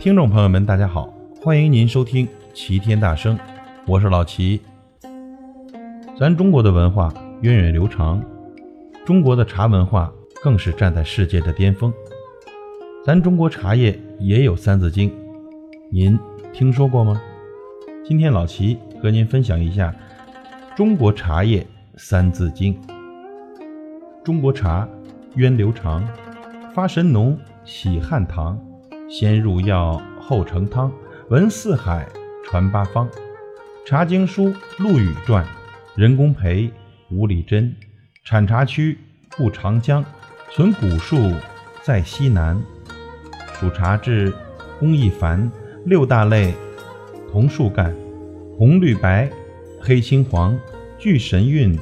听众朋友们，大家好，欢迎您收听《齐天大圣》，我是老齐。咱中国的文化源远流长，中国的茶文化更是站在世界的巅峰。咱中国茶叶也有《三字经》，您听说过吗？今天老齐和您分享一下中国茶叶《三字经》。中国茶源流长，发神农喜汉唐，先入药后成汤，闻四海传八方。《茶经》书陆羽传，人工培、吴礼真。产茶区布长江，存古树在西南。属茶质工艺繁，六大类同树干，红绿白黑青黄，具神韵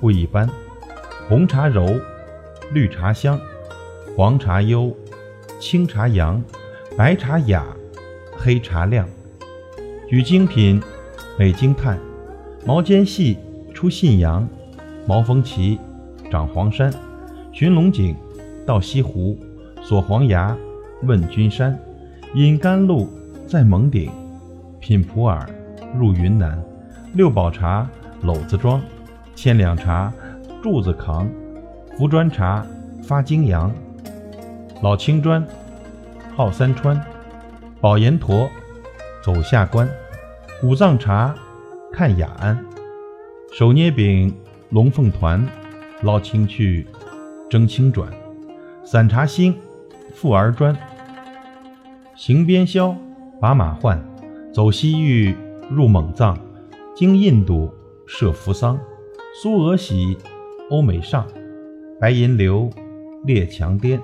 不一般。红茶柔，绿茶香，黄茶幽，青茶扬，白茶雅，黑茶亮。举精品，美惊叹。毛尖细，出信阳；毛峰奇，长黄山。寻龙井，到西湖；锁黄崖，问君山。饮甘露，在蒙顶；品普洱，入云南。六宝茶，篓子装；千两茶。柱子扛，福砖茶发泾阳，老青砖号三川，宝岩驼走下关，五藏茶看雅安，手捏饼龙凤团，捞青去蒸青转，散茶兴富儿砖，行边宵把马换，走西域入蒙藏，经印度设扶桑，苏俄喜。欧美上，白银流，列强颠。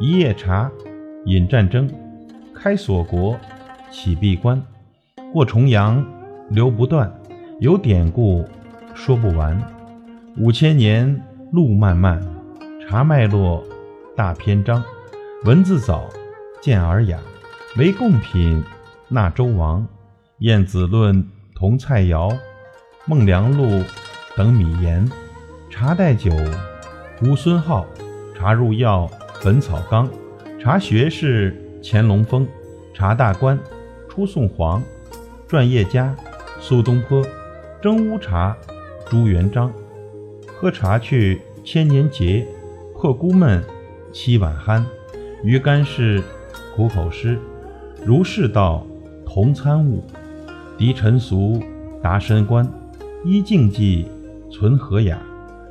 一夜茶，引战争。开锁国，启闭关。过重阳，流不断。有典故，说不完。五千年，路漫漫。茶脉络，大篇章。文字早，见尔雅。为贡品，纳周王。晏子论，同菜肴。孟良禄，等米盐。茶代酒，吴孙浩；茶入药，《本草纲》；茶学士，乾隆峰；茶大观，出宋皇；传叶家，苏东坡；蒸乌茶，朱元璋。喝茶去，千年结；破孤闷，七碗酣。鱼干是，苦口诗；儒释道，同参悟；涤尘俗，达深观；依静寂，存和雅。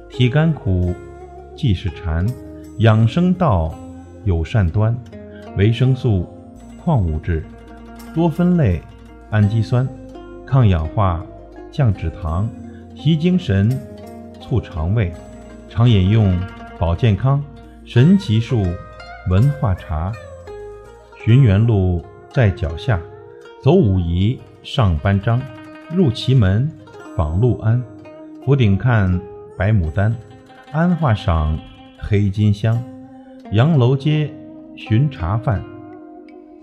体甘苦，即是禅；养生道有善端，维生素、矿物质、多酚类、氨基酸，抗氧化、降脂糖、提精神、促肠胃。常饮用保健康，神奇树文化茶。寻源路在脚下，走武夷上班章，入祁门访陆安，福鼎看。白牡丹，安化赏黑金香，杨楼街寻茶饭，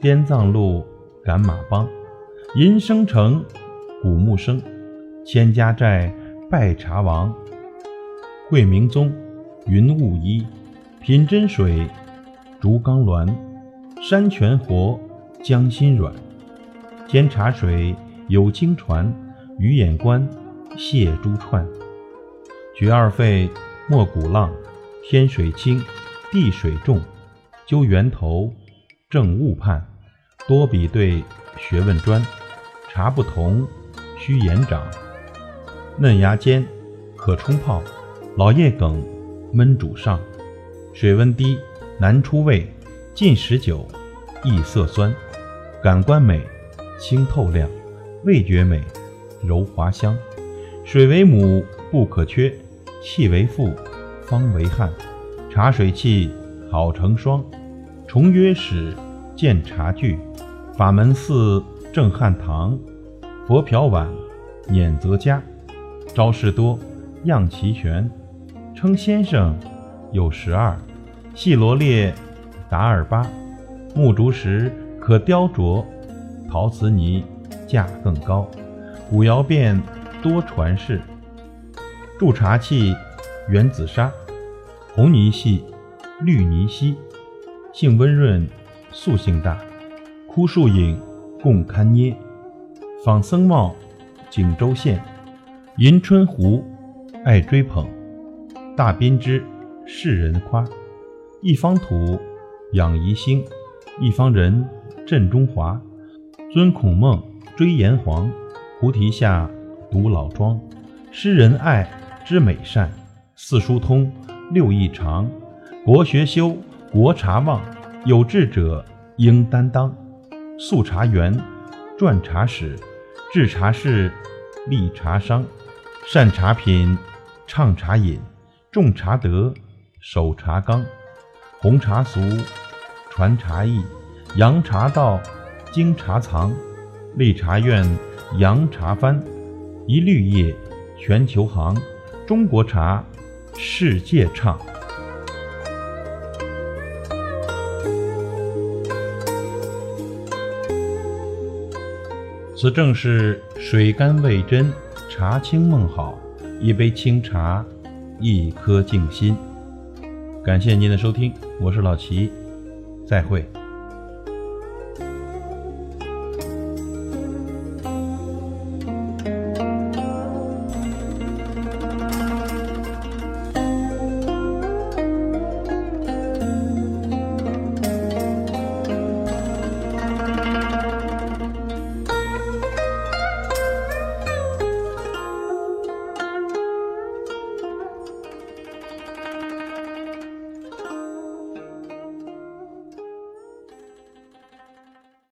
滇藏路赶马帮，银生城古木生，千家寨拜茶王，桂明宗云雾衣，品真水竹缸峦，山泉活江心软，煎茶水有经传，鱼眼观蟹珠串。举二沸，没鼓浪，天水清，地水重，究源头，正误判，多比对，学问专。茶不同，须研长。嫩芽尖，可冲泡；老叶梗，焖煮上。水温低，难出味；近食久，易涩酸。感官美，清透亮；味觉美，柔滑香。水为母，不可缺。气为父，方为汉。茶水器好成双。重约始，见茶具。法门寺正汉唐。佛瓢碗，碾则佳。招式多，样齐全。称先生有十二。细罗列达二八。木竹石可雕琢。陶瓷泥价更高。古窑变多传世。注茶器，原紫砂，红泥细，绿泥稀，性温润，塑性大，枯树影，共堪捏。仿僧帽，锦州县。迎春湖，爱追捧。大编织，世人夸。一方土，养宜兴；一方人，振中华。尊孔孟，追炎黄。菩提下，读老庄。诗人爱，知美善。四书通，六艺长。国学修，国茶旺。有志者应担当。素茶园，撰茶史。制茶事，立茶商。善茶品，畅茶饮。重茶德，守茶纲。红茶俗，传茶艺。扬茶道，精茶藏。立茶院，扬茶帆。一绿叶，全球行。中国茶，世界唱。此正是水甘味真，茶清梦好。一杯清茶，一颗静心。感谢您的收听，我是老齐，再会。